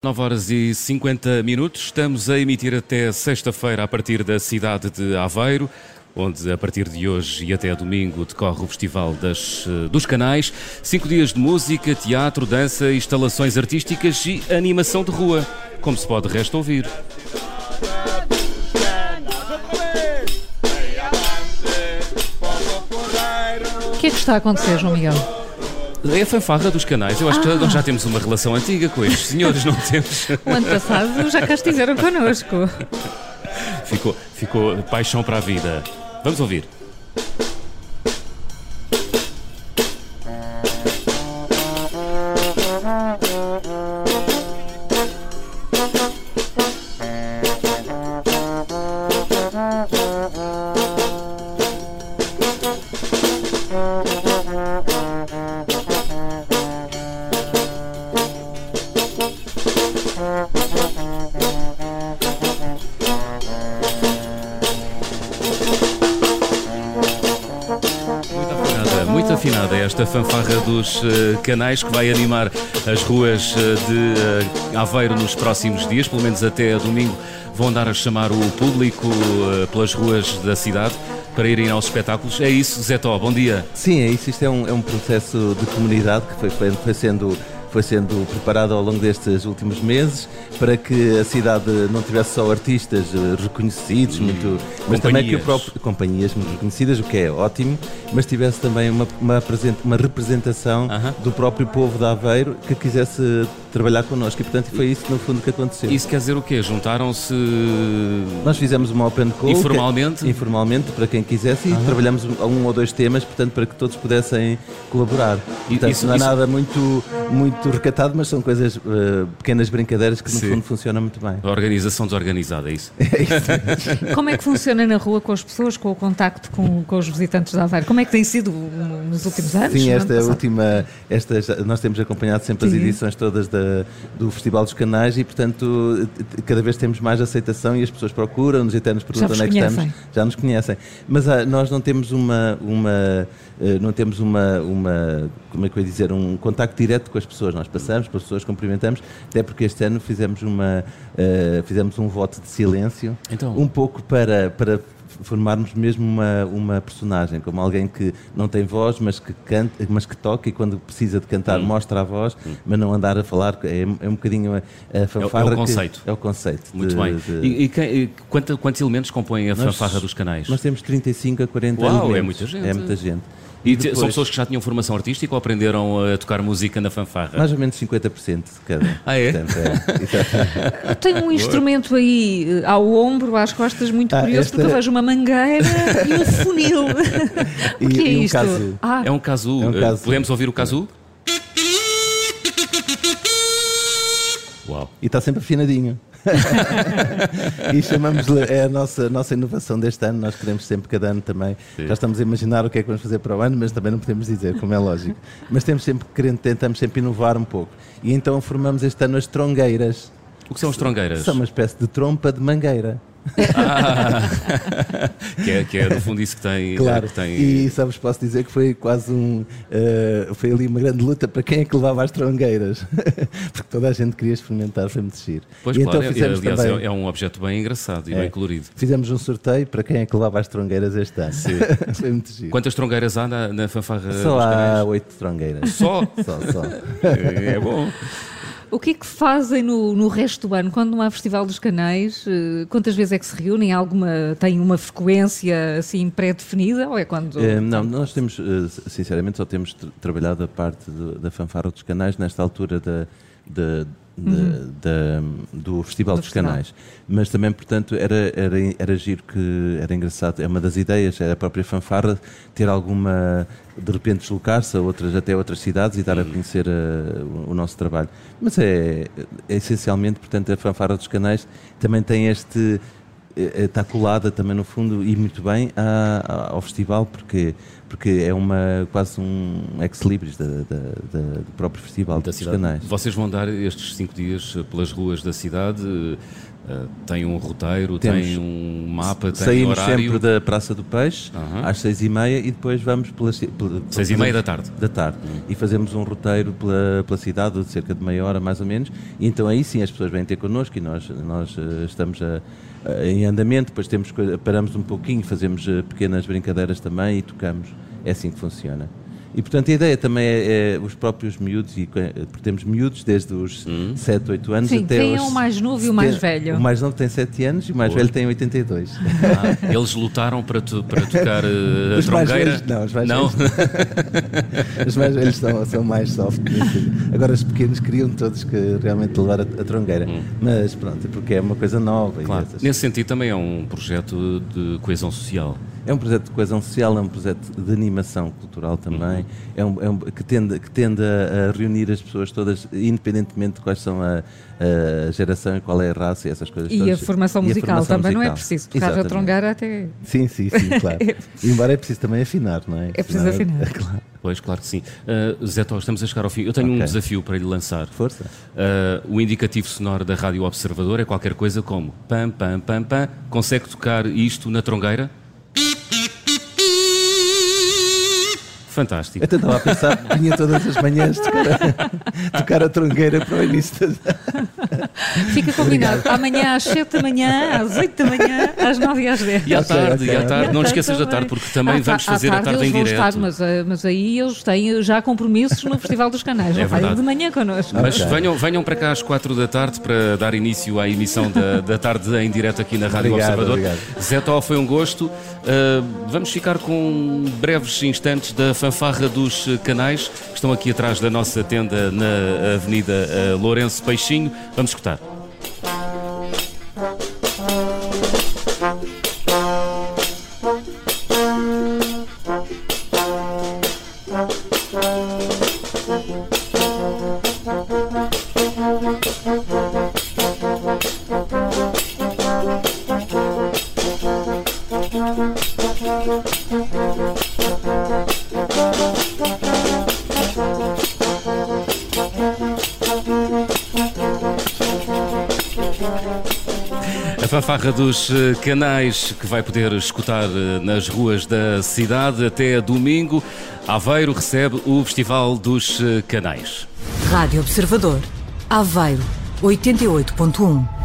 9 horas e 50 minutos, estamos a emitir até sexta-feira a partir da cidade de Aveiro, onde a partir de hoje e até domingo decorre o Festival das, eh, dos Canais. Cinco dias de música, teatro, dança, instalações artísticas e animação de rua, como se pode resto ouvir. O que é que está a acontecer, João Miguel? É a fanfarra dos canais. Eu acho que nós já temos uma relação antiga com estes senhores, não temos? O ano passado já cá estiveram connosco. Ficou, ficou paixão para a vida. Vamos ouvir. Esta fanfarra dos uh, canais que vai animar as ruas uh, de uh, Aveiro nos próximos dias, pelo menos até domingo. Vão andar a chamar o público pelas ruas da cidade para irem aos espetáculos. É isso, Zé Tó, bom dia. Sim, é isso. Isto é um, é um processo de comunidade que foi, foi sendo foi sendo preparado ao longo destes últimos meses para que a cidade não tivesse só artistas eh, reconhecidos, hum, muito, mas também que o próprio companhias muito reconhecidas, o que é ótimo, mas tivesse também uma, uma, uma representação uh -huh. do próprio povo de Aveiro que quisesse trabalhar connosco e portanto foi isso no fundo que aconteceu. Isso quer dizer o quê? Juntaram-se Nós fizemos uma open call informalmente, que, informalmente para quem quisesse e -huh. trabalhamos um ou dois temas, portanto para que todos pudessem colaborar. Portanto, isso, não é isso... nada muito muito recatado, mas são coisas uh, pequenas brincadeiras que no Sim. fundo funcionam muito bem. A organização desorganizada, é isso? É isso. Como é que funciona na rua com as pessoas, com o contacto com, com os visitantes da Aveiro? Como é que tem sido nos últimos anos? Sim, esta é a última, esta, nós temos acompanhado sempre Sim. as edições todas da, do Festival dos Canais e, portanto, cada vez temos mais aceitação e as pessoas procuram-nos e até nos perguntam onde é que estamos. Já nos conhecem. Mas ah, nós não temos uma, uma uh, não temos uma, uma, como é que eu ia dizer, um contacto direto com as pessoas. Nós passamos as pessoas, cumprimentamos, até porque este ano fizemos, uma, uh, fizemos um voto de silêncio, então. um pouco para, para formarmos mesmo uma, uma personagem, como alguém que não tem voz, mas que canta, mas que toca e quando precisa de cantar hum. mostra a voz, hum. mas não andar a falar. É, é um bocadinho a, a fanfarra. É, é o conceito. é o conceito. Muito de, bem. De... E, e, e quantos, quantos elementos compõem a nós, fanfarra dos canais? Nós temos 35 a 40 Uau, elementos. é muita gente. É muita gente. E depois... são pessoas que já tinham formação artística ou aprenderam a tocar música na fanfarra? Mais ou menos 50% cada. Ah, é? Portanto, é Tem um instrumento aí eh, ao ombro, às costas, muito ah, curioso, esta... porque eu vejo uma mangueira e um funil. o que é e isto? Um casu. Ah. É um casu. É um casu. Podemos ouvir o casu? Uau. E está sempre afinadinho. e chamamos é a nossa, nossa inovação deste ano. Nós queremos sempre, cada ano também. Sim. Já estamos a imaginar o que é que vamos fazer para o ano, mas também não podemos dizer, como é lógico. Mas temos sempre, querendo, tentamos sempre inovar um pouco. E então formamos este ano as trongueiras. O que são as trongueiras? São uma espécie de trompa de mangueira. Ah, que, é, que é no fundo isso que tem. Claro, que tem... e sabes, posso dizer que foi quase um. Uh, foi ali uma grande luta para quem é que levava as trongueiras, porque toda a gente queria experimentar, foi muito giro. Pois e claro, então fizemos aliás, também... é um objeto bem engraçado e é, bem colorido. Fizemos um sorteio para quem é que levava as trongueiras este ano. foi muito giro. Quantas trongueiras há na, na fanfarra? Só há oito trongueiras. Só? só, só. É, é bom. O que é que fazem no, no resto do ano? Quando não há Festival dos Canais, eh, quantas vezes é que se reúnem? Alguma, tem uma frequência assim pré-definida ou é quando... É, não, nós temos, eh, sinceramente, só temos trabalhado a parte do, da fanfarra dos canais nesta altura da, da uhum. do Festival do dos Festival. Canais. Mas também, portanto, era, era, era giro que era engraçado. É uma das ideias, é a própria fanfarra ter alguma. de repente deslocar-se a outras, até outras cidades e dar a conhecer a, o, o, nosso trabalho. Mas é, é, essencialmente, portanto, a fanfarra dos canais também tem este está colada também no fundo e muito bem ao festival porque porque é uma quase um ex-libris do próprio festival da cidade. Canais. Vocês vão dar estes cinco dias pelas ruas da cidade tem um roteiro, Temos, tem um mapa, tem saímos horário. sempre da Praça do Peixe uhum. às seis e meia e depois vamos pela, pela seis e meia da tarde. Da tarde uhum. e fazemos um roteiro pela, pela cidade de cerca de meia hora mais ou menos. E então aí sim as pessoas vêm ter connosco e nós nós uh, estamos a, a, em andamento. Depois temos paramos um pouquinho, fazemos uh, pequenas brincadeiras também e tocamos. É assim que funciona. E portanto a ideia também é, é os próprios miúdos, e, porque temos miúdos desde os hum. 7, 8 anos Sim, até tem o mais novo e o mais velho. O mais novo tem 7 anos e o mais Boa. velho tem 82. Ah, eles lutaram para, tu, para tocar uh, a trongueira? Mais velhos, não, os mais não? velhos. os mais velhos são, são mais soft. Agora os pequenos queriam todos que realmente levar a, a trongueira. Hum. Mas pronto, porque é uma coisa nova. Claro. Nesse sentido também é um projeto de coesão social. É um projeto de coesão social, é um projeto de animação cultural também, uhum. é, um, é um, que, tende, que tende a, a, reunir as pessoas todas, independentemente de quais são a, a geração e qual é a raça e essas coisas e todas. A formação musical a formação também musical. não é preciso tocar a trongar até. Sim, sim, sim, claro. Embora é preciso também afinar, não é? É preciso afinar. É, claro. Pois, claro que sim. Uh, Zé Tó, estamos a chegar ao fim. Eu tenho okay. um desafio para lhe lançar. Força. Uh, o indicativo sonoro da Rádio Observador é qualquer coisa como pam, pam, pam, pam. Consegue tocar isto na trongueira? Fantástico. Eu estava a pensar que vinha todas as manhãs tocar a, tocar a trongueira para o início. Fica combinado. Obrigado. Amanhã às 7 da manhã, às 8 da manhã, às 9 e às 10. E à tarde, okay, okay. e à tarde. Não te esqueças da tarde, porque também vamos fazer tarde a tarde em direto. Estar, mas, eh, mas aí eles têm já compromissos no Festival dos Canais. É não de manhã connosco. Mas okay. venham, venham para cá às 4 da tarde para dar início à emissão da, da tarde em direto aqui na Rádio obrigado, Observador. Obrigado. Zé Tó, foi um gosto. Uh, vamos ficar com breves instantes da fanfarra dos canais que estão aqui atrás da nossa tenda na Avenida eh, Lourenço Peixinho. Vamos escutar. Fanfarra dos eh, canais que vai poder escutar eh, nas ruas da cidade até domingo. Aveiro recebe o Festival dos eh, Canais. Rádio Observador. Aveiro 88.1